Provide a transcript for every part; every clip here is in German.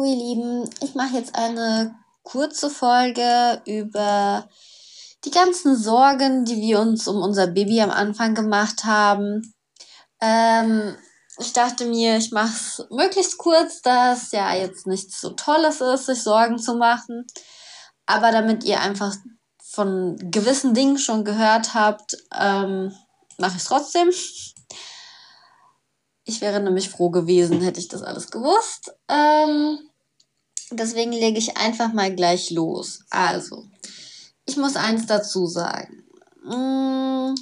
Hallo ihr Lieben, ich mache jetzt eine kurze Folge über die ganzen Sorgen, die wir uns um unser Baby am Anfang gemacht haben. Ähm, ich dachte mir, ich mache es möglichst kurz, dass ja jetzt nichts so Tolles ist, sich Sorgen zu machen. Aber damit ihr einfach von gewissen Dingen schon gehört habt, ähm, mache ich es trotzdem. Ich wäre nämlich froh gewesen, hätte ich das alles gewusst. Ähm, deswegen lege ich einfach mal gleich los. Also, ich muss eins dazu sagen. Hm,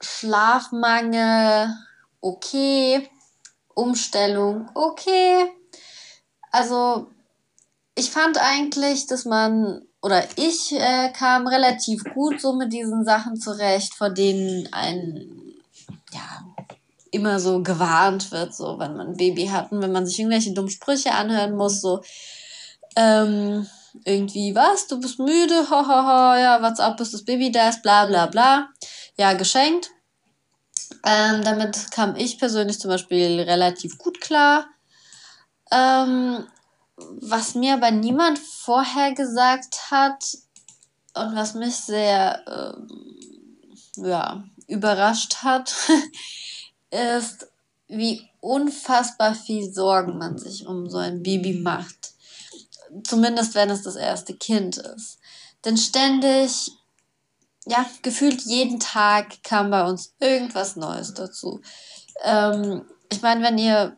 Schlafmangel, okay. Umstellung, okay. Also, ich fand eigentlich, dass man, oder ich äh, kam relativ gut so mit diesen Sachen zurecht, vor denen ein, ja, immer so gewarnt wird, so wenn man ein Baby hat und wenn man sich irgendwelche dummen Sprüche anhören muss, so ähm, irgendwie, was, du bist müde, hahaha, ja, what's up, bis das Baby da ist, bla bla bla. Ja, geschenkt. Ähm, damit kam ich persönlich zum Beispiel relativ gut klar. Ähm, was mir aber niemand vorher gesagt hat und was mich sehr ähm, ja, überrascht hat, ist, wie unfassbar viel Sorgen man sich um so ein Baby macht. Zumindest wenn es das erste Kind ist. Denn ständig, ja, gefühlt jeden Tag kam bei uns irgendwas Neues dazu. Ähm, ich meine, wenn ihr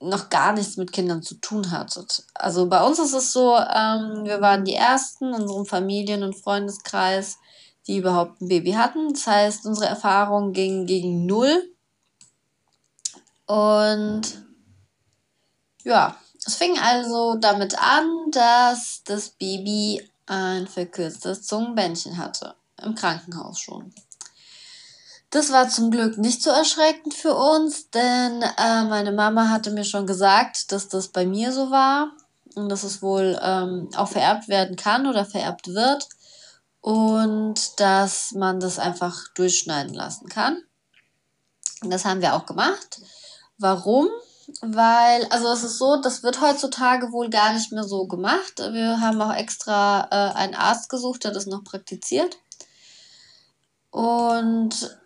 noch gar nichts mit Kindern zu tun hattet. Also bei uns ist es so, ähm, wir waren die Ersten in unserem Familien- und Freundeskreis, die überhaupt ein Baby hatten. Das heißt, unsere Erfahrung ging gegen Null. Und ja, es fing also damit an, dass das Baby ein verkürztes Zungenbändchen hatte. Im Krankenhaus schon. Das war zum Glück nicht so erschreckend für uns, denn äh, meine Mama hatte mir schon gesagt, dass das bei mir so war und dass es wohl ähm, auch vererbt werden kann oder vererbt wird und dass man das einfach durchschneiden lassen kann. Und das haben wir auch gemacht. Warum? Weil, also es ist so, das wird heutzutage wohl gar nicht mehr so gemacht. Wir haben auch extra äh, einen Arzt gesucht, der das noch praktiziert. Und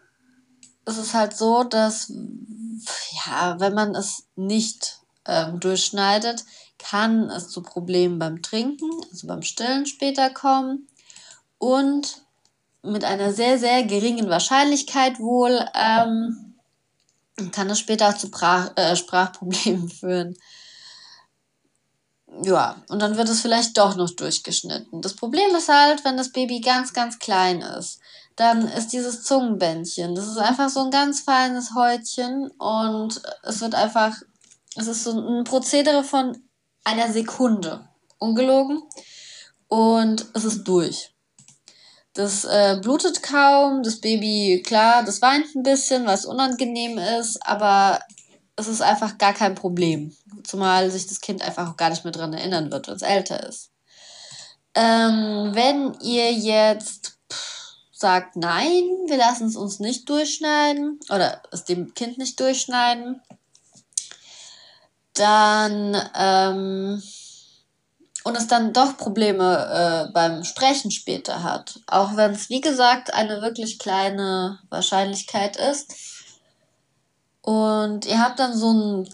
es ist halt so, dass, ja, wenn man es nicht ähm, durchschneidet, kann es zu Problemen beim Trinken, also beim Stillen später kommen. Und mit einer sehr, sehr geringen Wahrscheinlichkeit wohl ähm, kann es später auch zu Sprach, äh, Sprachproblemen führen. Ja, und dann wird es vielleicht doch noch durchgeschnitten. Das Problem ist halt, wenn das Baby ganz, ganz klein ist, dann ist dieses Zungenbändchen, das ist einfach so ein ganz feines Häutchen und es wird einfach, es ist so ein Prozedere von einer Sekunde, ungelogen, und es ist durch. Das äh, blutet kaum, das Baby, klar, das weint ein bisschen, was unangenehm ist, aber es ist einfach gar kein Problem. Zumal sich das Kind einfach auch gar nicht mehr dran erinnern wird, wenn es älter ist. Ähm, wenn ihr jetzt sagt, nein, wir lassen es uns nicht durchschneiden oder es dem Kind nicht durchschneiden, dann ähm, und es dann doch Probleme äh, beim Sprechen später hat. Auch wenn es, wie gesagt, eine wirklich kleine Wahrscheinlichkeit ist. Und ihr habt dann so ein,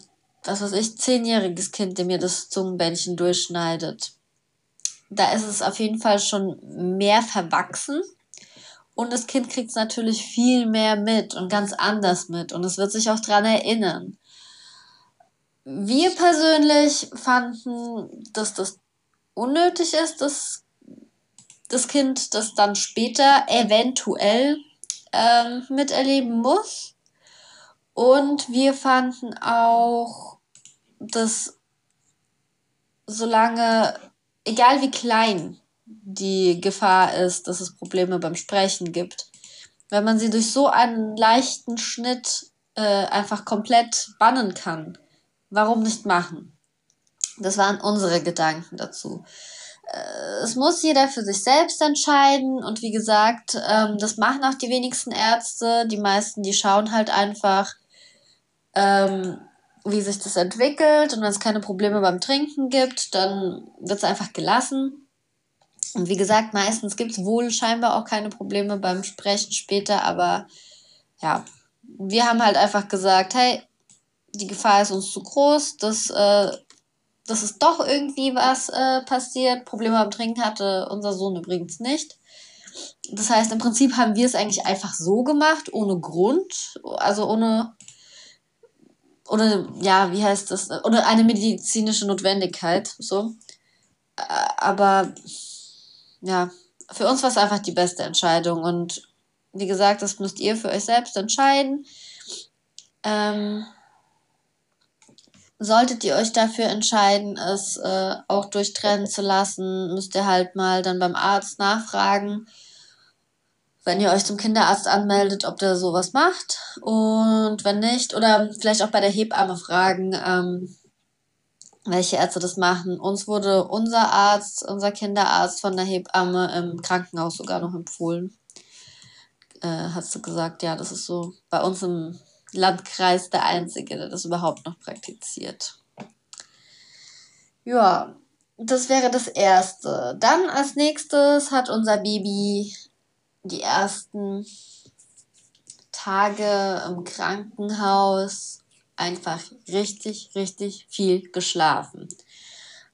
was weiß ich, zehnjähriges Kind, dem ihr das Zungenbändchen durchschneidet. Da ist es auf jeden Fall schon mehr verwachsen. Und das Kind kriegt es natürlich viel mehr mit und ganz anders mit. Und es wird sich auch dran erinnern. Wir persönlich fanden, dass das unnötig ist, dass das Kind das dann später eventuell ähm, miterleben muss. Und wir fanden auch, dass solange, egal wie klein die Gefahr ist, dass es Probleme beim Sprechen gibt, wenn man sie durch so einen leichten Schnitt äh, einfach komplett bannen kann, warum nicht machen? Das waren unsere Gedanken dazu. Äh, es muss jeder für sich selbst entscheiden und wie gesagt, ähm, das machen auch die wenigsten Ärzte. Die meisten, die schauen halt einfach, ähm, wie sich das entwickelt. Und wenn es keine Probleme beim Trinken gibt, dann wird es einfach gelassen. Und wie gesagt, meistens gibt es wohl scheinbar auch keine Probleme beim Sprechen später, aber ja, wir haben halt einfach gesagt, hey, die Gefahr ist uns zu groß, dass, äh, dass es doch irgendwie was äh, passiert. Probleme beim Trinken hatte unser Sohn übrigens nicht. Das heißt, im Prinzip haben wir es eigentlich einfach so gemacht, ohne Grund, also ohne, ohne, ja, wie heißt das, ohne eine medizinische Notwendigkeit, so. Äh, aber ja, für uns war es einfach die beste Entscheidung. Und wie gesagt, das müsst ihr für euch selbst entscheiden. Ähm, solltet ihr euch dafür entscheiden, es äh, auch durchtrennen zu lassen, müsst ihr halt mal dann beim Arzt nachfragen, wenn ihr euch zum Kinderarzt anmeldet, ob der sowas macht. Und wenn nicht, oder vielleicht auch bei der Hebamme fragen, ähm, welche Ärzte das machen. Uns wurde unser Arzt, unser Kinderarzt von der Hebamme im Krankenhaus sogar noch empfohlen. Äh, hast du gesagt, ja, das ist so bei uns im Landkreis der einzige, der das überhaupt noch praktiziert. Ja, das wäre das Erste. Dann als nächstes hat unser Baby die ersten Tage im Krankenhaus einfach richtig, richtig viel geschlafen.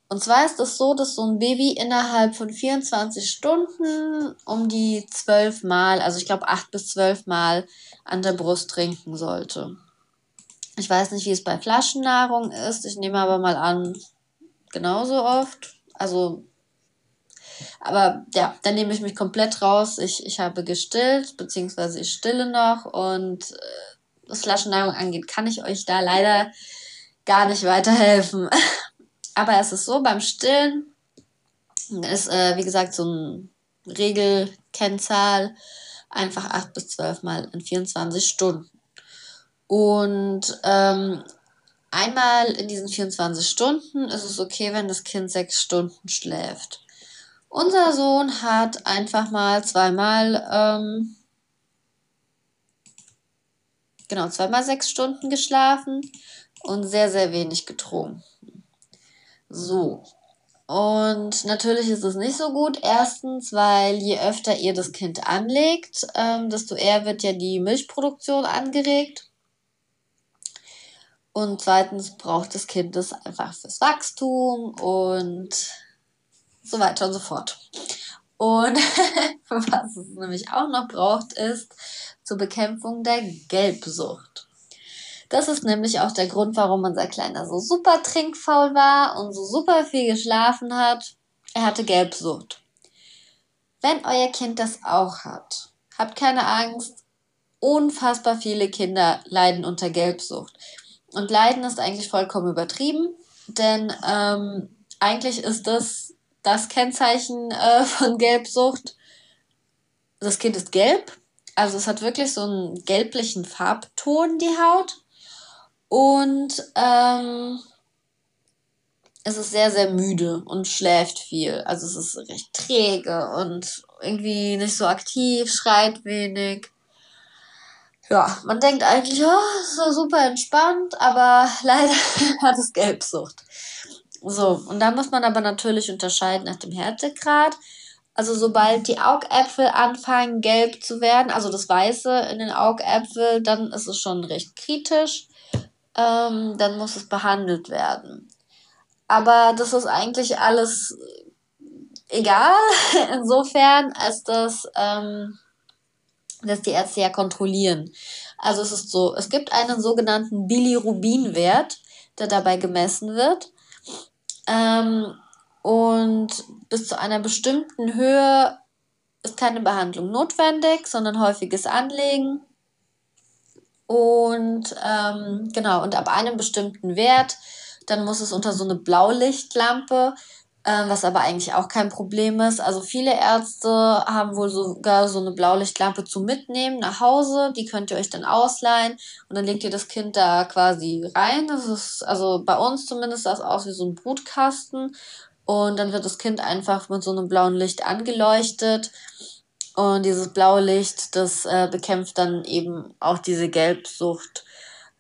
Und zwar ist es so, dass so ein Baby innerhalb von 24 Stunden um die zwölf Mal, also ich glaube acht bis zwölf Mal an der Brust trinken sollte. Ich weiß nicht, wie es bei Flaschennahrung ist. Ich nehme aber mal an, genauso oft. Also, aber ja, dann nehme ich mich komplett raus. Ich, ich habe gestillt, beziehungsweise ich stille noch und äh, was Flaschennahrung angeht, kann ich euch da leider gar nicht weiterhelfen. Aber es ist so, beim Stillen ist, äh, wie gesagt, so ein Regelkennzahl einfach 8 bis 12 Mal in 24 Stunden. Und ähm, einmal in diesen 24 Stunden ist es okay, wenn das Kind sechs Stunden schläft. Unser Sohn hat einfach mal zweimal ähm, genau, zweimal sechs Stunden geschlafen und sehr, sehr wenig getrunken. So. Und natürlich ist es nicht so gut. Erstens, weil je öfter ihr das Kind anlegt, ähm, desto eher wird ja die Milchproduktion angeregt. Und zweitens braucht das Kind es einfach fürs Wachstum und so weiter und so fort. Und was es nämlich auch noch braucht, ist zur Bekämpfung der Gelbsucht. Das ist nämlich auch der Grund, warum unser Kleiner so super trinkfaul war und so super viel geschlafen hat. Er hatte Gelbsucht. Wenn euer Kind das auch hat, habt keine Angst. Unfassbar viele Kinder leiden unter Gelbsucht. Und Leiden ist eigentlich vollkommen übertrieben, denn ähm, eigentlich ist das das Kennzeichen äh, von Gelbsucht. Das Kind ist gelb also es hat wirklich so einen gelblichen Farbton, die Haut. Und ähm, es ist sehr, sehr müde und schläft viel. Also es ist recht träge und irgendwie nicht so aktiv, schreit wenig. Ja, man denkt eigentlich, oh, ist so super entspannt, aber leider hat es Gelbsucht. So, und da muss man aber natürlich unterscheiden nach dem Härtegrad. Also sobald die Augäpfel anfangen gelb zu werden, also das Weiße in den Augäpfel, dann ist es schon recht kritisch. Ähm, dann muss es behandelt werden. Aber das ist eigentlich alles egal, insofern, als das, ähm, dass die Ärzte ja kontrollieren. Also es ist so, es gibt einen sogenannten Bilirubinwert, der dabei gemessen wird. Ähm, und bis zu einer bestimmten Höhe ist keine Behandlung notwendig, sondern häufiges Anlegen. Und ähm, genau, und ab einem bestimmten Wert, dann muss es unter so eine Blaulichtlampe äh, was aber eigentlich auch kein Problem ist. Also viele Ärzte haben wohl sogar so eine Blaulichtlampe zum Mitnehmen nach Hause. Die könnt ihr euch dann ausleihen und dann legt ihr das Kind da quasi rein. Das ist, also bei uns zumindest sah es aus wie so ein Brutkasten. Und dann wird das Kind einfach mit so einem blauen Licht angeleuchtet. Und dieses blaue Licht, das äh, bekämpft dann eben auch diese Gelbsucht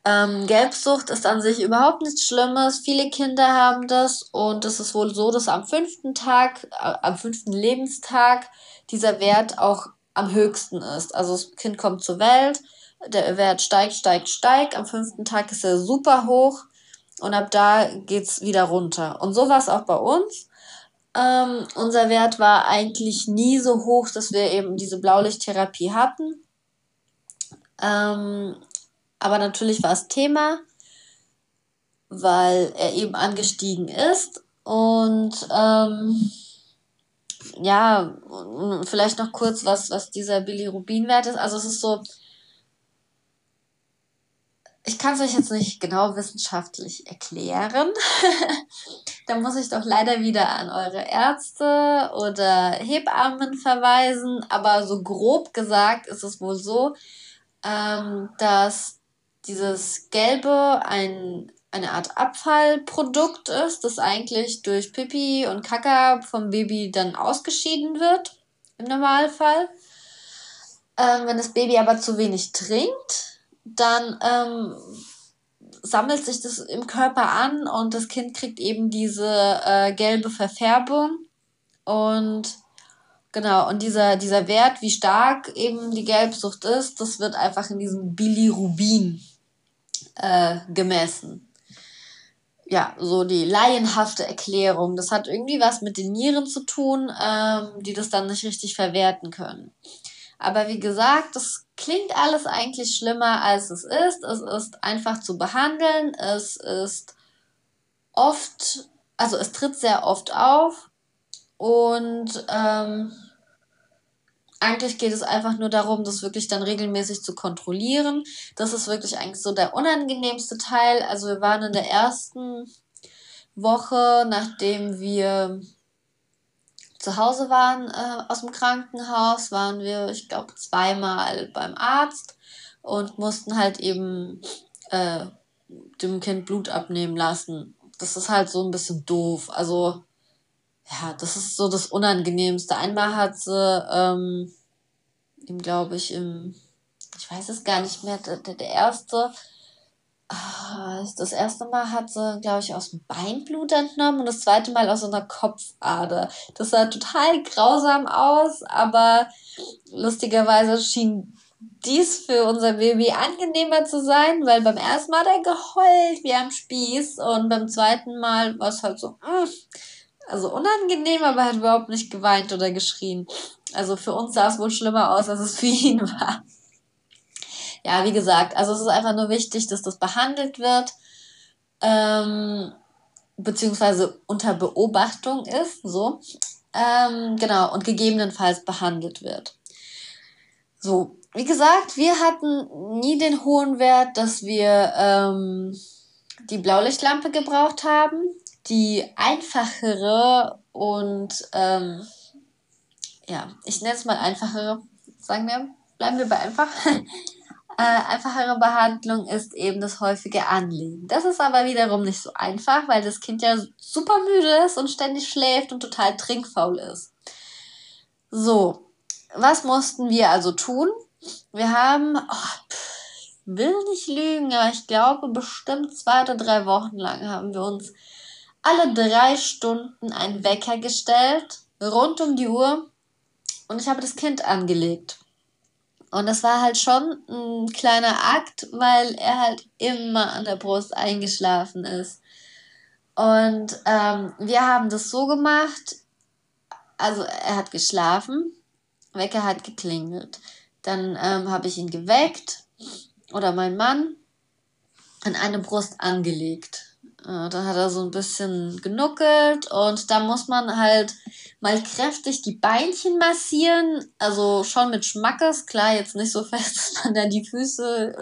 Ähm, Gelbsucht ist an sich überhaupt nichts Schlimmes. Viele Kinder haben das und es ist wohl so, dass am fünften Tag, äh, am fünften Lebenstag dieser Wert auch am höchsten ist. Also das Kind kommt zur Welt, der Wert steigt, steigt, steigt. Am fünften Tag ist er super hoch und ab da geht's wieder runter. Und so war es auch bei uns. Ähm, unser Wert war eigentlich nie so hoch, dass wir eben diese Blaulichttherapie hatten. Ähm, aber natürlich war es Thema, weil er eben angestiegen ist. Und ähm, ja, vielleicht noch kurz, was, was dieser Bilirubin-Wert ist. Also es ist so, ich kann es euch jetzt nicht genau wissenschaftlich erklären. da muss ich doch leider wieder an eure Ärzte oder Hebammen verweisen. Aber so grob gesagt ist es wohl so, ähm, dass dieses Gelbe ein, eine Art Abfallprodukt ist, das eigentlich durch Pipi und Kaka vom Baby dann ausgeschieden wird, im Normalfall. Ähm, wenn das Baby aber zu wenig trinkt, dann ähm, sammelt sich das im Körper an und das Kind kriegt eben diese äh, gelbe Verfärbung. Und genau, und dieser, dieser Wert, wie stark eben die Gelbsucht ist, das wird einfach in diesem Bilirubin äh, gemessen. Ja, so die laienhafte Erklärung. Das hat irgendwie was mit den Nieren zu tun, ähm, die das dann nicht richtig verwerten können. Aber wie gesagt, das klingt alles eigentlich schlimmer, als es ist. Es ist einfach zu behandeln. Es ist oft, also es tritt sehr oft auf. Und ähm, eigentlich geht es einfach nur darum, das wirklich dann regelmäßig zu kontrollieren. Das ist wirklich eigentlich so der unangenehmste Teil. Also wir waren in der ersten Woche, nachdem wir zu Hause waren äh, aus dem Krankenhaus, waren wir, ich glaube, zweimal beim Arzt und mussten halt eben äh, dem Kind Blut abnehmen lassen. Das ist halt so ein bisschen doof. Also, ja, das ist so das Unangenehmste. Einmal hat sie, ähm, glaube ich, im, ich weiß es gar nicht mehr, der, der erste, das erste Mal hat sie, glaube ich, aus dem Bein Blut entnommen und das zweite Mal aus einer Kopfader. Das sah total grausam aus, aber lustigerweise schien dies für unser Baby angenehmer zu sein, weil beim ersten Mal hat er geheult wie am Spieß und beim zweiten Mal war es halt so, mm, also unangenehm, aber hat überhaupt nicht geweint oder geschrien. Also für uns sah es wohl schlimmer aus, als es für ihn war ja, wie gesagt, also es ist einfach nur wichtig, dass das behandelt wird, ähm, beziehungsweise unter Beobachtung ist, so. Ähm, genau, und gegebenenfalls behandelt wird. So, wie gesagt, wir hatten nie den hohen Wert, dass wir ähm, die Blaulichtlampe gebraucht haben. Die einfachere und ähm, ja, ich nenne es mal einfachere, sagen wir, bleiben wir bei einfach. Äh, einfachere Behandlung ist eben das häufige Anlegen. Das ist aber wiederum nicht so einfach, weil das Kind ja super müde ist und ständig schläft und total trinkfaul ist. So, was mussten wir also tun? Wir haben, oh, pff, will nicht lügen, aber ich glaube bestimmt zwei oder drei Wochen lang haben wir uns alle drei Stunden einen Wecker gestellt, rund um die Uhr, und ich habe das Kind angelegt. Und das war halt schon ein kleiner Akt, weil er halt immer an der Brust eingeschlafen ist. Und ähm, wir haben das so gemacht, also er hat geschlafen, Wecker hat geklingelt. Dann ähm, habe ich ihn geweckt oder mein Mann an eine Brust angelegt. Äh, dann hat er so ein bisschen genuckelt und da muss man halt mal kräftig die Beinchen massieren, also schon mit Schmackes, klar, jetzt nicht so fest, dass man da die Füße,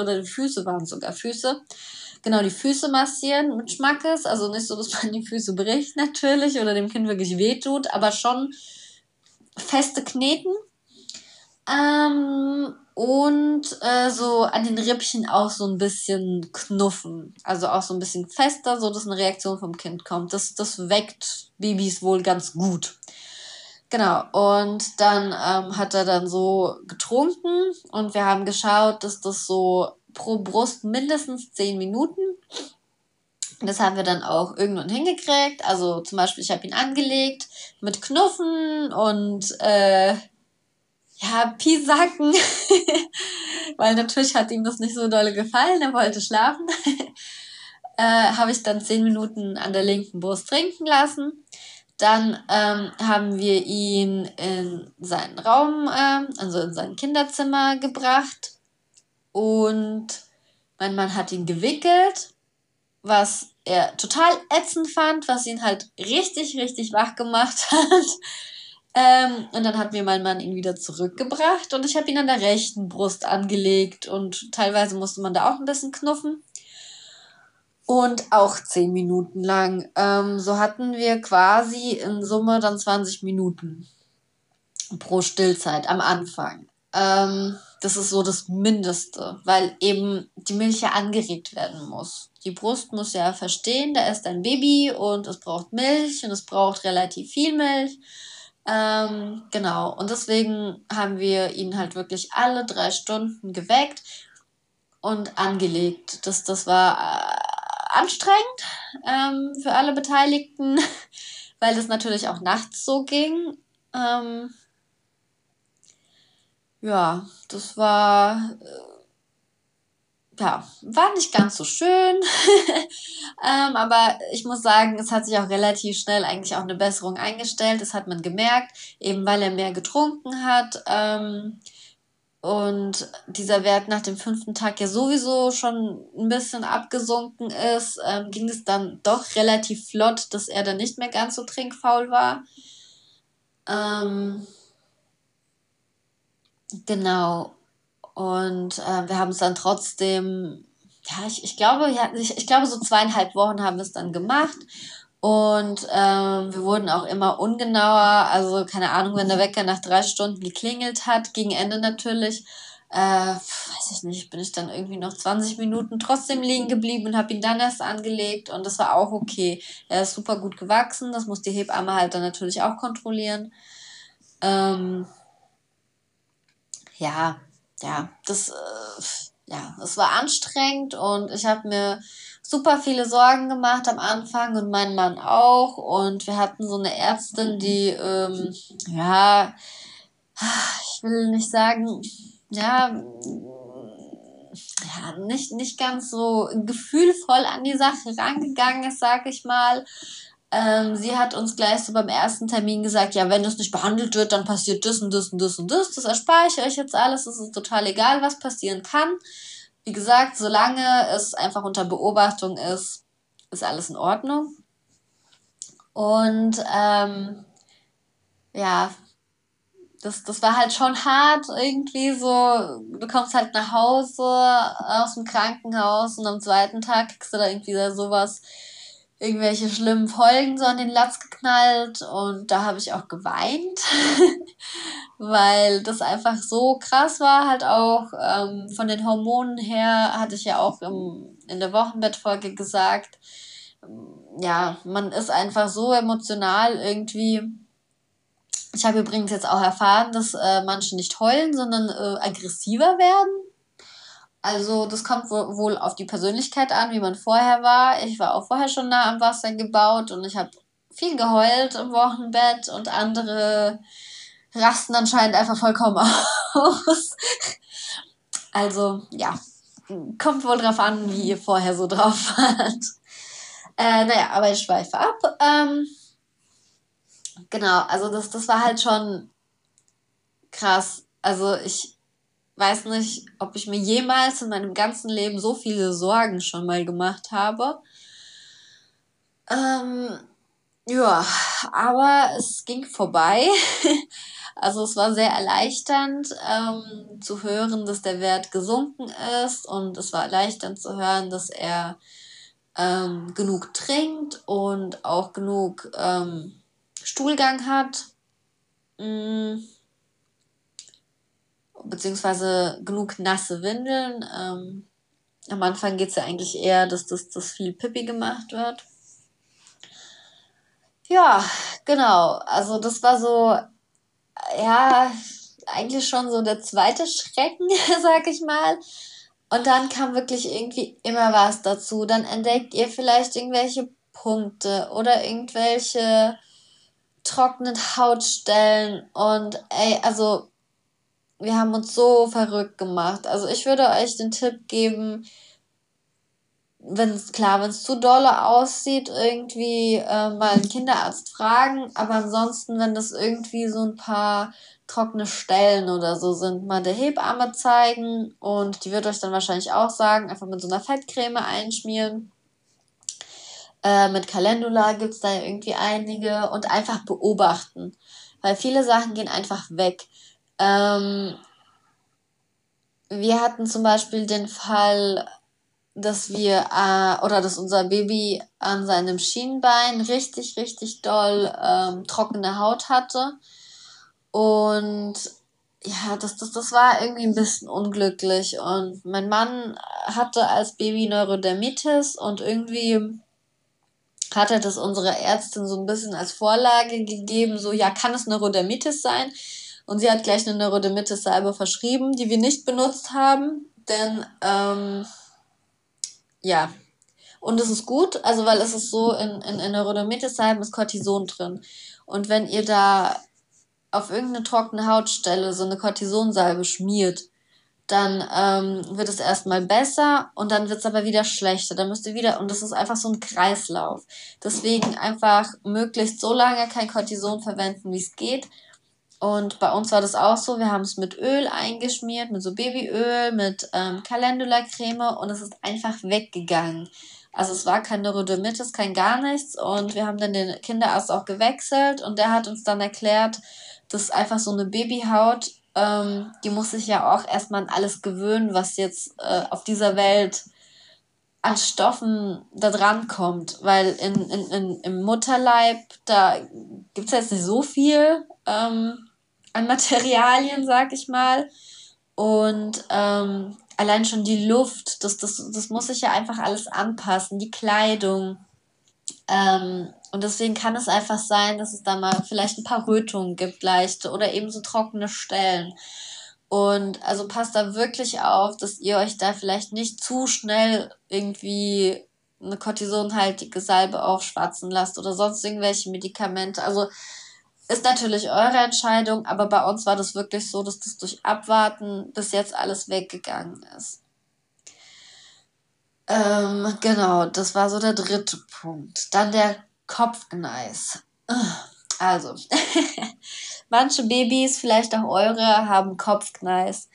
oder die Füße waren sogar Füße, genau, die Füße massieren mit Schmackes, also nicht so, dass man die Füße bricht natürlich oder dem Kind wirklich wehtut, aber schon feste Kneten. Ähm, und äh, so an den Rippchen auch so ein bisschen knuffen. Also auch so ein bisschen fester, so dass eine Reaktion vom Kind kommt. Das, das weckt Babys wohl ganz gut. Genau, und dann ähm, hat er dann so getrunken und wir haben geschaut, dass das so pro Brust mindestens 10 Minuten. Das haben wir dann auch irgendwann hingekriegt. Also zum Beispiel, ich habe ihn angelegt mit Knuffen und äh, ja, Pisacken. Weil natürlich hat ihm das nicht so dolle gefallen, er wollte schlafen. äh, habe ich dann 10 Minuten an der linken Brust trinken lassen. Dann ähm, haben wir ihn in seinen Raum, äh, also in sein Kinderzimmer gebracht. Und mein Mann hat ihn gewickelt, was er total ätzend fand, was ihn halt richtig, richtig wach gemacht hat. Ähm, und dann hat mir mein Mann ihn wieder zurückgebracht und ich habe ihn an der rechten Brust angelegt und teilweise musste man da auch ein bisschen knuffen und auch zehn Minuten lang. Ähm, so hatten wir quasi in Summe dann 20 Minuten pro Stillzeit am Anfang. Ähm, das ist so das Mindeste, weil eben die Milch ja angeregt werden muss. Die Brust muss ja verstehen, da ist ein Baby und es braucht Milch und es braucht relativ viel Milch. Ähm, genau, und deswegen haben wir ihn halt wirklich alle drei Stunden geweckt und angelegt. Das, das war äh, anstrengend ähm, für alle Beteiligten, weil das natürlich auch nachts so ging. Ähm, ja, das war äh, ja war nicht ganz so schön, ähm, aber ich muss sagen, es hat sich auch relativ schnell eigentlich auch eine Besserung eingestellt. Das hat man gemerkt, eben weil er mehr getrunken hat. Ähm, und dieser Wert nach dem fünften Tag ja sowieso schon ein bisschen abgesunken ist, ähm, ging es dann doch relativ flott, dass er dann nicht mehr ganz so trinkfaul war. Ähm, genau. Und äh, wir haben es dann trotzdem, ja, ich, ich glaube, ich, ich glaube, so zweieinhalb Wochen haben wir es dann gemacht. Und ähm, wir wurden auch immer ungenauer. Also keine Ahnung, wenn der Wecker nach drei Stunden geklingelt hat, gegen Ende natürlich, äh, weiß ich nicht, bin ich dann irgendwie noch 20 Minuten trotzdem liegen geblieben und habe ihn dann erst angelegt und das war auch okay. Er ist super gut gewachsen, das muss die Hebamme halt dann natürlich auch kontrollieren. Ähm, ja, ja, das, äh, ja, es war anstrengend und ich habe mir super viele Sorgen gemacht am Anfang und mein Mann auch. Und wir hatten so eine Ärztin, die, ähm, ja, ich will nicht sagen, ja, ja, nicht, nicht ganz so gefühlvoll an die Sache rangegangen ist, sag ich mal. Ähm, sie hat uns gleich so beim ersten Termin gesagt, ja, wenn das nicht behandelt wird, dann passiert das und das und das und das. Das erspare ich euch jetzt alles. Es ist total egal, was passieren kann. Wie gesagt, solange es einfach unter Beobachtung ist, ist alles in Ordnung. Und ähm, ja, das, das war halt schon hart irgendwie so. Du kommst halt nach Hause aus dem Krankenhaus und am zweiten Tag kriegst du da irgendwie sowas irgendwelche schlimmen Folgen so an den Latz geknallt und da habe ich auch geweint, weil das einfach so krass war, halt auch ähm, von den Hormonen her, hatte ich ja auch im, in der Wochenbettfolge gesagt, ja, man ist einfach so emotional irgendwie. Ich habe übrigens jetzt auch erfahren, dass äh, manche nicht heulen, sondern äh, aggressiver werden also das kommt wohl auf die Persönlichkeit an, wie man vorher war. Ich war auch vorher schon nah am Wasser gebaut und ich habe viel geheult im Wochenbett und andere rasten anscheinend einfach vollkommen aus. Also ja, kommt wohl drauf an, wie ihr vorher so drauf wart. Äh, naja, aber ich schweife ab. Ähm, genau, also das, das war halt schon krass. Also ich, weiß nicht, ob ich mir jemals in meinem ganzen Leben so viele Sorgen schon mal gemacht habe. Ähm, ja, aber es ging vorbei. Also es war sehr erleichternd ähm, zu hören, dass der Wert gesunken ist und es war erleichternd zu hören, dass er ähm, genug trinkt und auch genug ähm, Stuhlgang hat. Mm beziehungsweise genug nasse Windeln. Ähm, am Anfang geht es ja eigentlich eher, dass das, das viel Pipi gemacht wird. Ja, genau. Also das war so, ja, eigentlich schon so der zweite Schrecken, sag ich mal. Und dann kam wirklich irgendwie immer was dazu. Dann entdeckt ihr vielleicht irgendwelche Punkte oder irgendwelche trockenen Hautstellen. Und ey, also wir haben uns so verrückt gemacht. Also ich würde euch den Tipp geben, wenn es klar, wenn es zu dolle aussieht, irgendwie äh, mal einen Kinderarzt fragen. Aber ansonsten, wenn das irgendwie so ein paar trockene Stellen oder so sind, mal der Hebamme zeigen und die wird euch dann wahrscheinlich auch sagen, einfach mit so einer Fettcreme einschmieren. Äh, mit Calendula gibt es da irgendwie einige und einfach beobachten, weil viele Sachen gehen einfach weg. Ähm, wir hatten zum Beispiel den Fall, dass wir äh, oder dass unser Baby an seinem Schienbein richtig, richtig doll ähm, trockene Haut hatte und ja, das, das, das war irgendwie ein bisschen unglücklich. Und mein Mann hatte als Baby Neurodermitis und irgendwie hatte das unsere Ärztin so ein bisschen als Vorlage gegeben, so ja, kann es Neurodermitis sein? Und sie hat gleich eine Neurodermitis-Salbe verschrieben, die wir nicht benutzt haben, denn ähm, ja, und es ist gut, also weil es ist so, in, in, in Neurodermitis-Salben ist Cortison drin. Und wenn ihr da auf irgendeine trockene Hautstelle so eine Cortisonsalbe schmiert, dann ähm, wird es erstmal besser und dann wird es aber wieder schlechter. Dann müsst ihr wieder, und das ist einfach so ein Kreislauf. Deswegen einfach möglichst so lange kein Cortison verwenden, wie es geht. Und bei uns war das auch so, wir haben es mit Öl eingeschmiert, mit so Babyöl, mit ähm, Calendula-Creme und es ist einfach weggegangen. Also es war kein Neurodermitis, kein gar nichts und wir haben dann den Kinderarzt auch gewechselt und der hat uns dann erklärt, das ist einfach so eine Babyhaut, ähm, die muss sich ja auch erstmal an alles gewöhnen, was jetzt äh, auf dieser Welt an Stoffen da dran kommt. Weil in, in, in, im Mutterleib, da gibt es jetzt nicht so viel ähm, an Materialien, sag ich mal. Und ähm, allein schon die Luft, das, das, das muss sich ja einfach alles anpassen, die Kleidung. Ähm, und deswegen kann es einfach sein, dass es da mal vielleicht ein paar Rötungen gibt, leichte oder eben so trockene Stellen. Und also passt da wirklich auf, dass ihr euch da vielleicht nicht zu schnell irgendwie eine kortisonhaltige Salbe aufschwatzen lasst oder sonst irgendwelche Medikamente. Also ist natürlich eure Entscheidung, aber bei uns war das wirklich so, dass das durch Abwarten bis jetzt alles weggegangen ist. Ähm, genau, das war so der dritte Punkt. Dann der Kopfgneis. Also, manche Babys, vielleicht auch eure, haben Kopfgneis.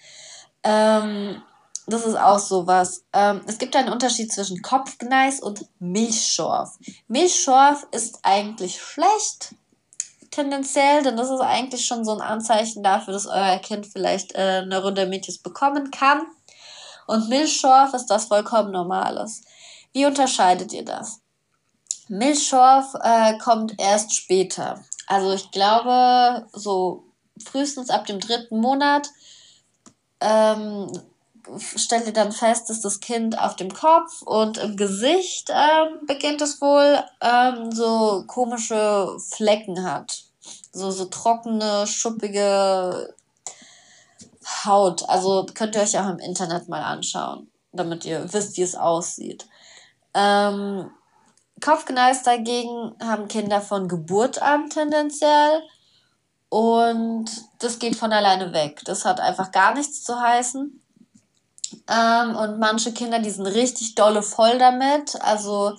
Ähm, das ist auch sowas. Ähm, es gibt einen Unterschied zwischen Kopfgneis und Milchschorf. Milchschorf ist eigentlich schlecht, tendenziell, denn das ist eigentlich schon so ein Anzeichen dafür, dass euer Kind vielleicht äh, Neurodermitis bekommen kann. Und Milchschorf ist das vollkommen Normales. Wie unterscheidet ihr das? Milchschorf äh, kommt erst später. Also ich glaube, so frühestens ab dem dritten Monat ähm, stellt ihr dann fest, dass das Kind auf dem Kopf und im Gesicht ähm, beginnt es wohl ähm, so komische Flecken hat. So, so trockene, schuppige Haut. Also könnt ihr euch auch im Internet mal anschauen, damit ihr wisst, wie es aussieht. Ähm, Kopfkneis dagegen haben Kinder von Geburt an tendenziell. Und das geht von alleine weg. Das hat einfach gar nichts zu heißen. Ähm, und manche Kinder, die sind richtig dolle voll damit. Also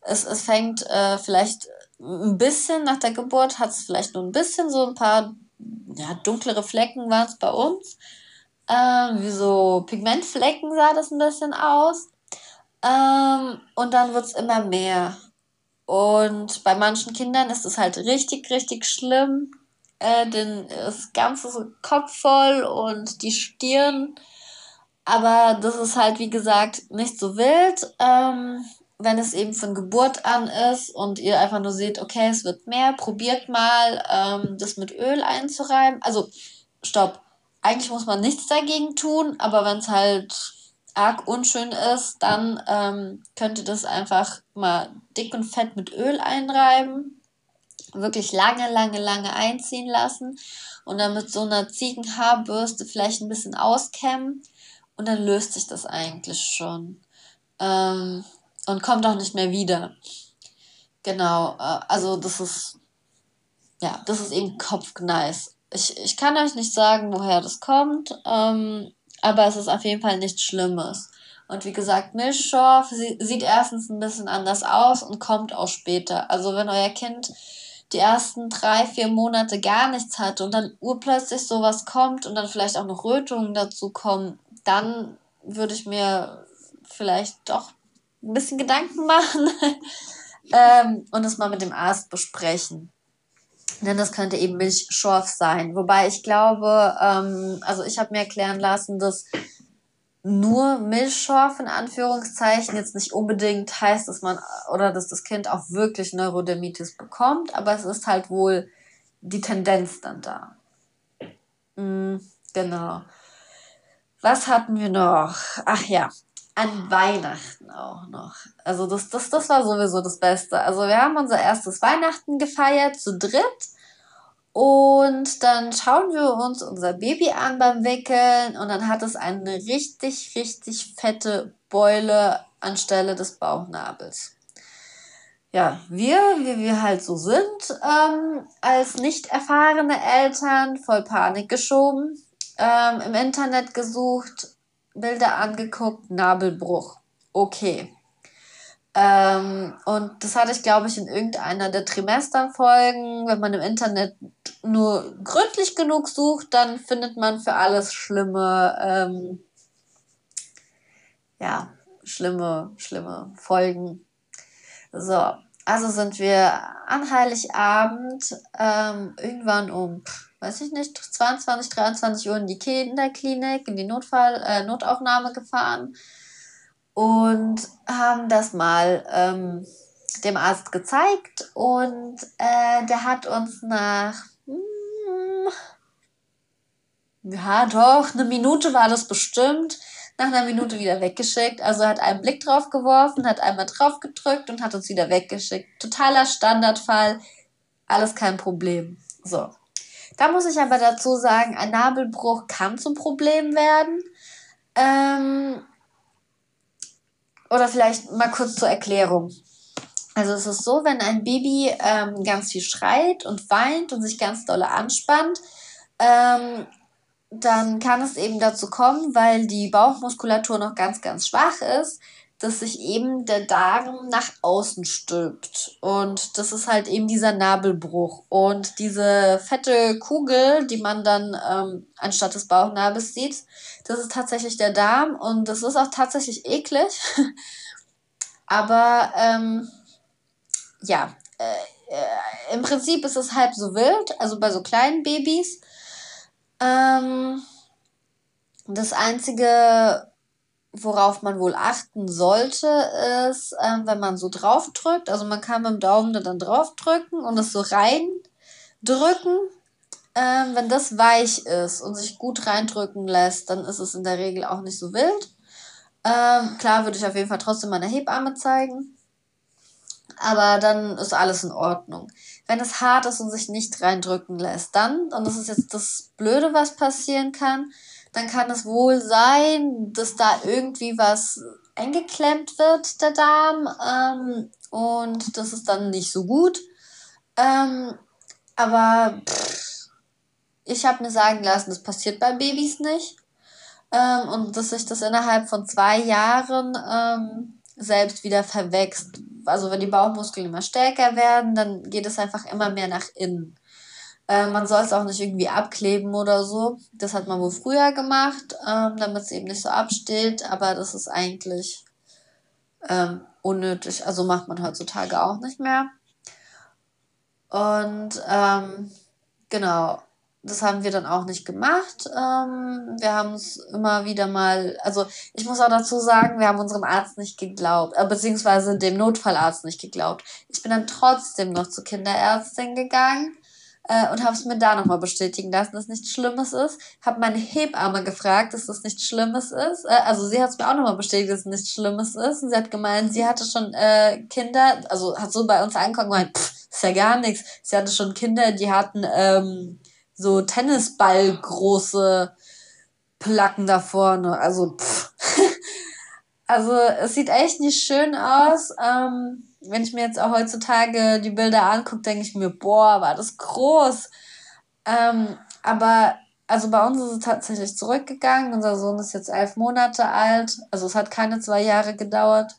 es, es fängt äh, vielleicht ein bisschen nach der Geburt, hat es vielleicht nur ein bisschen, so ein paar ja, dunklere Flecken waren es bei uns. Ähm, wie so Pigmentflecken sah das ein bisschen aus. Ähm, und dann wird es immer mehr. Und bei manchen Kindern ist es halt richtig, richtig schlimm. Äh, denn das Ganze Kopf voll und die Stirn. Aber das ist halt, wie gesagt, nicht so wild. Ähm, wenn es eben von Geburt an ist und ihr einfach nur seht, okay, es wird mehr, probiert mal, ähm, das mit Öl einzureiben. Also, stopp. Eigentlich muss man nichts dagegen tun, aber wenn es halt arg unschön ist, dann ähm, könnt ihr das einfach mal dick und fett mit Öl einreiben. Wirklich lange, lange, lange einziehen lassen und dann mit so einer Ziegenhaarbürste vielleicht ein bisschen auskämmen und dann löst sich das eigentlich schon. Ähm, und kommt auch nicht mehr wieder. Genau, äh, also das ist, ja, das ist eben Kopfgneis. Ich, ich kann euch nicht sagen, woher das kommt, ähm, aber es ist auf jeden Fall nichts Schlimmes. Und wie gesagt, Milchschorf sie, sieht erstens ein bisschen anders aus und kommt auch später. Also wenn euer Kind die ersten drei, vier Monate gar nichts hatte und dann urplötzlich sowas kommt und dann vielleicht auch noch Rötungen dazu kommen, dann würde ich mir vielleicht doch ein bisschen Gedanken machen ähm, und es mal mit dem Arzt besprechen. Denn das könnte eben Milchschorf sein. Wobei ich glaube, ähm, also ich habe mir erklären lassen, dass nur Milchschorf in Anführungszeichen jetzt nicht unbedingt heißt, dass man oder dass das Kind auch wirklich Neurodermitis bekommt, aber es ist halt wohl die Tendenz dann da. Mhm, genau. Was hatten wir noch? Ach ja, an Weihnachten auch noch. Also das, das, das war sowieso das Beste. Also wir haben unser erstes Weihnachten gefeiert zu dritt. Und dann schauen wir uns unser Baby an beim Wickeln und dann hat es eine richtig, richtig fette Beule anstelle des Bauchnabels. Ja, wir, wie wir halt so sind, ähm, als nicht erfahrene Eltern, voll Panik geschoben, ähm, im Internet gesucht, Bilder angeguckt, Nabelbruch. Okay. Ähm, und das hatte ich, glaube ich, in irgendeiner der Trimesterfolgen. Wenn man im Internet nur gründlich genug sucht, dann findet man für alles schlimme, ähm, ja, schlimme, schlimme Folgen. So, also sind wir an Heiligabend ähm, irgendwann um, weiß ich nicht, 22, 23 Uhr in die Kinderklinik, in die Notfall, äh, Notaufnahme gefahren und haben das mal ähm, dem Arzt gezeigt und äh, der hat uns nach hm, ja doch eine Minute war das bestimmt nach einer Minute wieder weggeschickt. Also hat einen Blick drauf geworfen, hat einmal drauf gedrückt und hat uns wieder weggeschickt. Totaler Standardfall, alles kein Problem. So. Da muss ich aber dazu sagen, ein Nabelbruch kann zum Problem werden. Ähm, oder vielleicht mal kurz zur Erklärung. Also es ist so, wenn ein Baby ähm, ganz viel schreit und weint und sich ganz dolle anspannt, ähm, dann kann es eben dazu kommen, weil die Bauchmuskulatur noch ganz, ganz schwach ist, dass sich eben der Darm nach außen stülpt. Und das ist halt eben dieser Nabelbruch. Und diese fette Kugel, die man dann ähm, anstatt des Bauchnabels sieht, das ist tatsächlich der Darm. Und das ist auch tatsächlich eklig. Aber ähm, ja, äh, äh, im Prinzip ist es halb so wild, also bei so kleinen Babys. Ähm, das Einzige, worauf man wohl achten sollte, ist, ähm, wenn man so drauf drückt, also man kann mit dem Daumen dann drauf drücken und es so reindrücken. Ähm, wenn das weich ist und sich gut reindrücken lässt, dann ist es in der Regel auch nicht so wild. Ähm, klar würde ich auf jeden Fall trotzdem meine Hebamme zeigen. Aber dann ist alles in Ordnung. Wenn es hart ist und sich nicht reindrücken lässt, dann, und das ist jetzt das Blöde, was passieren kann, dann kann es wohl sein, dass da irgendwie was eingeklemmt wird, der Darm. Ähm, und das ist dann nicht so gut. Ähm, aber pff, ich habe mir sagen lassen, das passiert bei Babys nicht. Ähm, und dass sich das innerhalb von zwei Jahren ähm, selbst wieder verwächst. Also wenn die Bauchmuskeln immer stärker werden, dann geht es einfach immer mehr nach innen. Äh, man soll es auch nicht irgendwie abkleben oder so. Das hat man wohl früher gemacht, ähm, damit es eben nicht so absteht. Aber das ist eigentlich ähm, unnötig. Also macht man heutzutage auch nicht mehr. Und ähm, genau, das haben wir dann auch nicht gemacht. Ähm, wir haben es immer wieder mal, also ich muss auch dazu sagen, wir haben unserem Arzt nicht geglaubt, äh, beziehungsweise dem Notfallarzt nicht geglaubt. Ich bin dann trotzdem noch zur Kinderärztin gegangen äh, und habe es mir da nochmal bestätigen lassen, dass nichts Schlimmes ist. Habe meine Hebamme gefragt, dass das nichts Schlimmes ist. Äh, also sie hat es mir auch nochmal bestätigt, dass es nichts Schlimmes ist. Und sie hat gemeint, sie hatte schon äh, Kinder, also hat so bei uns angekommen gemeint, pff, ist ja gar nichts. Sie hatte schon Kinder, die hatten ähm, so Tennisball große Placken da vorne. Also, pff. also es sieht echt nicht schön aus. Ähm, wenn ich mir jetzt auch heutzutage die Bilder angucke, denke ich mir, boah, war das groß. Ähm, aber also bei uns ist es tatsächlich zurückgegangen. Unser Sohn ist jetzt elf Monate alt. Also es hat keine zwei Jahre gedauert.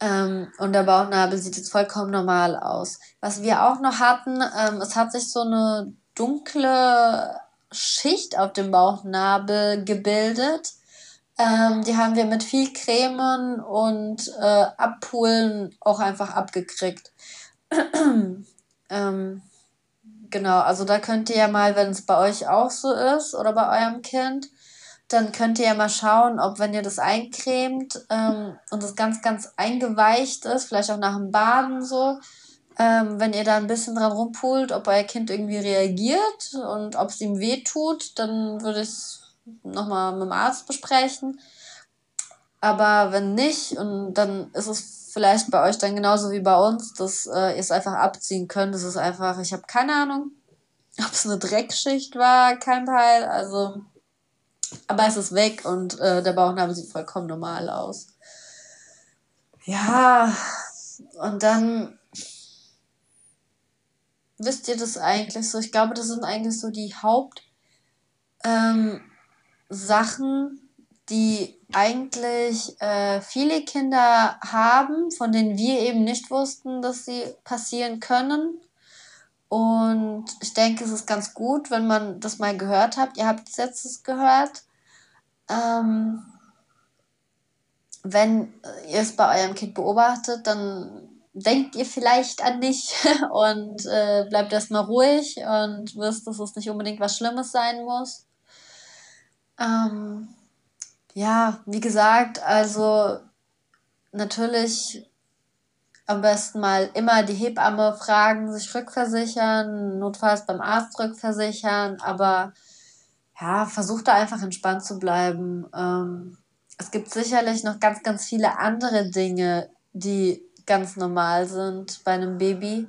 Ähm, und der Bauchnabel sieht jetzt vollkommen normal aus. Was wir auch noch hatten, ähm, es hat sich so eine dunkle Schicht auf dem Bauchnabel gebildet. Ähm, die haben wir mit viel Cremen und äh, Abpulen auch einfach abgekriegt. ähm, genau, also da könnt ihr ja mal, wenn es bei euch auch so ist oder bei eurem Kind, dann könnt ihr ja mal schauen, ob wenn ihr das eincremt ähm, und das ganz, ganz eingeweicht ist, vielleicht auch nach dem Baden so, ähm, wenn ihr da ein bisschen dran rumpult, ob euer Kind irgendwie reagiert und ob es ihm weh tut, dann würde ich es nochmal mit dem Arzt besprechen. Aber wenn nicht, und dann ist es vielleicht bei euch dann genauso wie bei uns, dass äh, ihr es einfach abziehen könnt. Es ist einfach, ich habe keine Ahnung, ob es eine Dreckschicht war, kein Teil. Also, aber es ist weg und äh, der Bauchnabel sieht vollkommen normal aus. Ja, und dann wisst ihr das eigentlich so? Ich glaube, das sind eigentlich so die Haupt ähm, Sachen, die eigentlich äh, viele Kinder haben, von denen wir eben nicht wussten, dass sie passieren können. Und ich denke, es ist ganz gut, wenn man das mal gehört hat. Ihr habt es jetzt gehört. Ähm, wenn ihr es bei eurem Kind beobachtet, dann denkt ihr vielleicht an mich und äh, bleibt erstmal ruhig und wisst, dass es nicht unbedingt was Schlimmes sein muss. Ähm, ja, wie gesagt, also natürlich am besten mal immer die Hebamme fragen, sich rückversichern, notfalls beim Arzt rückversichern, aber ja, versucht da einfach entspannt zu bleiben. Ähm, es gibt sicherlich noch ganz, ganz viele andere Dinge, die ganz normal sind bei einem Baby,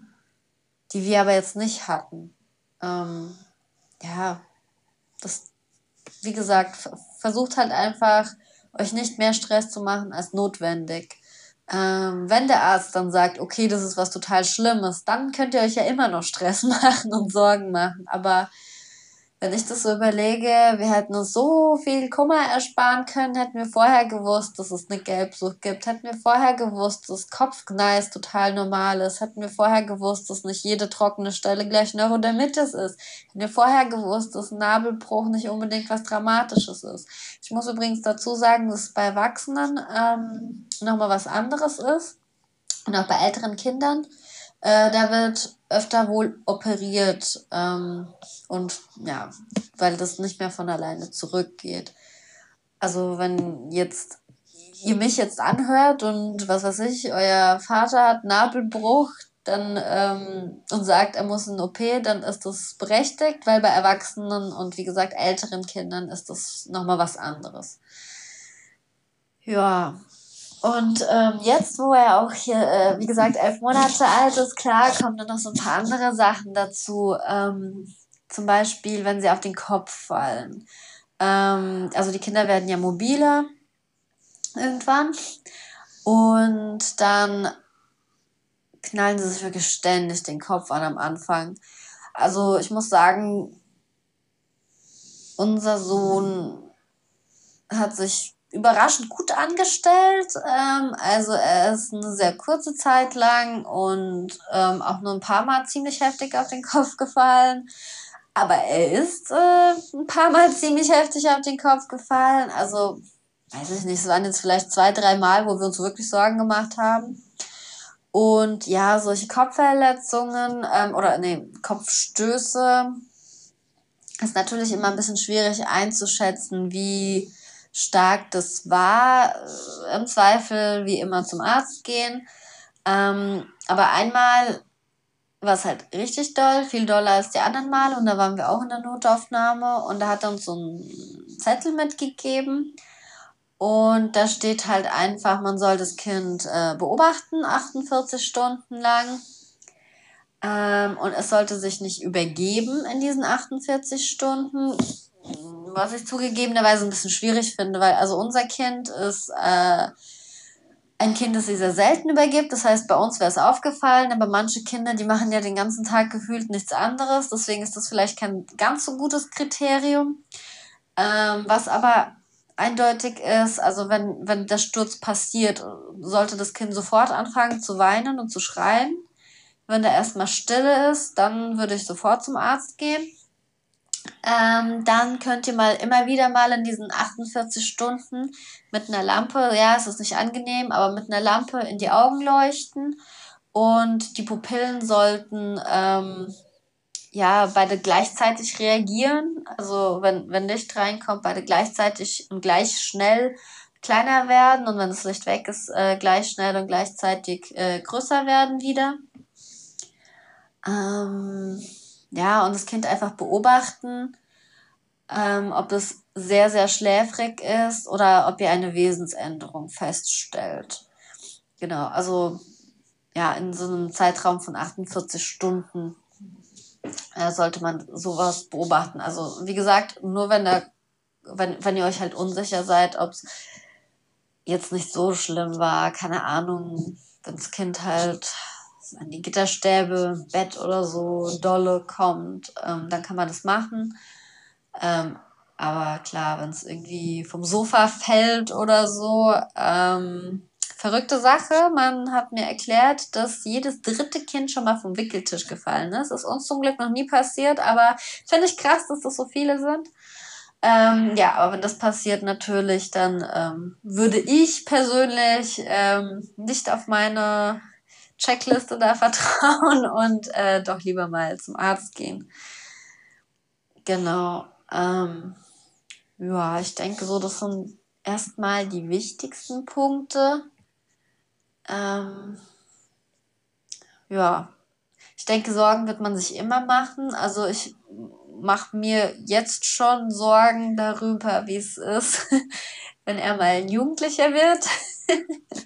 die wir aber jetzt nicht hatten. Ähm, ja, das, wie gesagt, versucht halt einfach, euch nicht mehr Stress zu machen als notwendig. Ähm, wenn der Arzt dann sagt, okay, das ist was total Schlimmes, dann könnt ihr euch ja immer noch Stress machen und Sorgen machen. Aber wenn ich das so überlege, wir hätten uns so viel Kummer ersparen können, hätten wir vorher gewusst, dass es eine Gelbsucht gibt, hätten wir vorher gewusst, dass Kopfgneis total normal ist, hätten wir vorher gewusst, dass nicht jede trockene Stelle gleich Neurodermitis ist, hätten wir vorher gewusst, dass Nabelbruch nicht unbedingt was Dramatisches ist. Ich muss übrigens dazu sagen, dass es bei Erwachsenen ähm, nochmal was anderes ist und auch bei älteren Kindern. Äh, da wird öfter wohl operiert ähm, und ja, weil das nicht mehr von alleine zurückgeht. Also wenn jetzt ihr mich jetzt anhört und was weiß ich, euer Vater hat Nabelbruch, dann ähm, und sagt, er muss in OP, dann ist das berechtigt, weil bei Erwachsenen und wie gesagt älteren Kindern ist das nochmal was anderes. Ja, und ähm, jetzt, wo er auch hier, äh, wie gesagt, elf Monate alt ist, klar, kommen dann noch so ein paar andere Sachen dazu. Ähm, zum Beispiel, wenn sie auf den Kopf fallen. Ähm, also die Kinder werden ja mobiler irgendwann. Und dann knallen sie sich wirklich ständig den Kopf an am Anfang. Also ich muss sagen, unser Sohn hat sich überraschend gut angestellt. Ähm, also er ist eine sehr kurze Zeit lang und ähm, auch nur ein paar Mal ziemlich heftig auf den Kopf gefallen. Aber er ist äh, ein paar Mal ziemlich heftig auf den Kopf gefallen. Also, weiß ich nicht, es waren jetzt vielleicht zwei, drei Mal, wo wir uns wirklich Sorgen gemacht haben. Und ja, solche Kopfverletzungen ähm, oder nee, Kopfstöße ist natürlich immer ein bisschen schwierig einzuschätzen, wie stark. Das war. Äh, Im Zweifel wie immer zum Arzt gehen. Ähm, aber einmal war es halt richtig doll, viel doller als die anderen Mal und da waren wir auch in der Notaufnahme. Und da hat er uns so einen Zettel mitgegeben. Und da steht halt einfach, man soll das Kind äh, beobachten, 48 Stunden lang. Ähm, und es sollte sich nicht übergeben in diesen 48 Stunden was ich zugegebenerweise ein bisschen schwierig finde, weil also unser Kind ist äh, ein Kind, das sie sehr selten übergibt. Das heißt, bei uns wäre es aufgefallen, aber manche Kinder, die machen ja den ganzen Tag gefühlt nichts anderes. Deswegen ist das vielleicht kein ganz so gutes Kriterium. Ähm, was aber eindeutig ist, also wenn, wenn der Sturz passiert, sollte das Kind sofort anfangen zu weinen und zu schreien. Wenn der erstmal stille ist, dann würde ich sofort zum Arzt gehen. Ähm, dann könnt ihr mal immer wieder mal in diesen 48 Stunden mit einer Lampe, ja, es ist nicht angenehm, aber mit einer Lampe in die Augen leuchten und die Pupillen sollten ähm, ja beide gleichzeitig reagieren. Also wenn, wenn Licht reinkommt, beide gleichzeitig und gleich schnell kleiner werden und wenn das Licht weg ist, äh, gleich schnell und gleichzeitig äh, größer werden wieder. Ähm, ja, und das Kind einfach beobachten, ähm, ob es sehr, sehr schläfrig ist oder ob ihr eine Wesensänderung feststellt. Genau, also ja, in so einem Zeitraum von 48 Stunden äh, sollte man sowas beobachten. Also wie gesagt, nur wenn der, wenn, wenn ihr euch halt unsicher seid, ob es jetzt nicht so schlimm war, keine Ahnung, wenn das Kind halt an die Gitterstäbe, Bett oder so dolle kommt, ähm, dann kann man das machen. Ähm, aber klar, wenn es irgendwie vom Sofa fällt oder so, ähm, verrückte Sache. Man hat mir erklärt, dass jedes dritte Kind schon mal vom Wickeltisch gefallen ist. Ist uns zum Glück noch nie passiert, aber finde ich krass, dass das so viele sind. Ähm, ja, aber wenn das passiert natürlich, dann ähm, würde ich persönlich ähm, nicht auf meine Checkliste da vertrauen und äh, doch lieber mal zum Arzt gehen. Genau. Ähm, ja, ich denke so, das sind erstmal die wichtigsten Punkte. Ähm, ja, ich denke, Sorgen wird man sich immer machen. Also ich mache mir jetzt schon Sorgen darüber, wie es ist, wenn er mal ein Jugendlicher wird.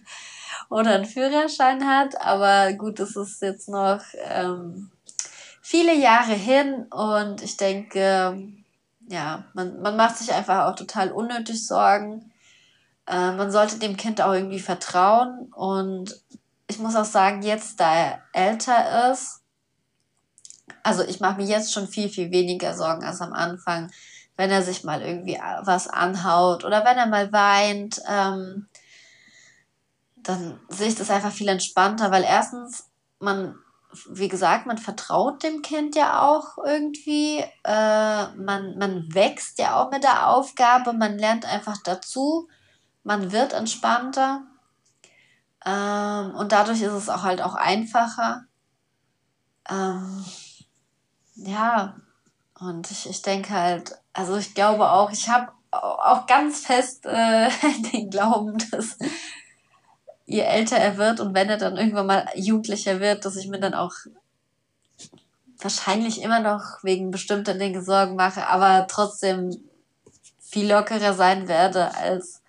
oder einen Führerschein hat. Aber gut, es ist jetzt noch ähm, viele Jahre hin und ich denke, ja, man, man macht sich einfach auch total unnötig Sorgen. Äh, man sollte dem Kind auch irgendwie vertrauen und ich muss auch sagen, jetzt da er älter ist, also ich mache mir jetzt schon viel, viel weniger Sorgen als am Anfang, wenn er sich mal irgendwie was anhaut oder wenn er mal weint. Ähm, dann sehe ich das einfach viel entspannter, weil erstens, man, wie gesagt, man vertraut dem Kind ja auch irgendwie. Äh, man, man wächst ja auch mit der Aufgabe, man lernt einfach dazu, man wird entspannter. Ähm, und dadurch ist es auch halt auch einfacher. Ähm, ja, und ich, ich denke halt, also ich glaube auch, ich habe auch ganz fest äh, den Glauben, dass je älter er wird und wenn er dann irgendwann mal Jugendlicher wird, dass ich mir dann auch wahrscheinlich immer noch wegen bestimmter Dinge Sorgen mache, aber trotzdem viel lockerer sein werde als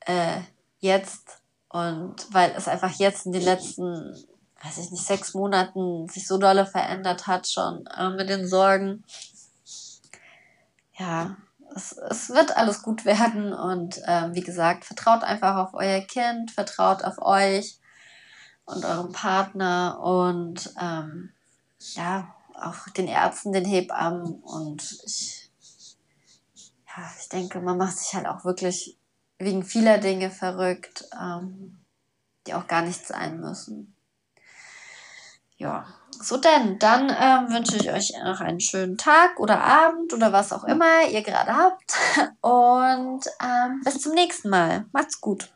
äh, jetzt. Und weil es einfach jetzt in den letzten, weiß ich nicht, sechs Monaten sich so dolle verändert hat schon äh, mit den Sorgen. Ja, es, es wird alles gut werden und ähm, wie gesagt, vertraut einfach auf euer Kind, vertraut auf euch und euren Partner und ähm, ja, auch den Ärzten, den Hebammen und ich, ja, ich denke, man macht sich halt auch wirklich wegen vieler Dinge verrückt, ähm, die auch gar nicht sein müssen. Ja, so denn, dann ähm, wünsche ich euch noch einen schönen Tag oder Abend oder was auch immer ihr gerade habt. Und ähm, bis zum nächsten Mal. Macht's gut.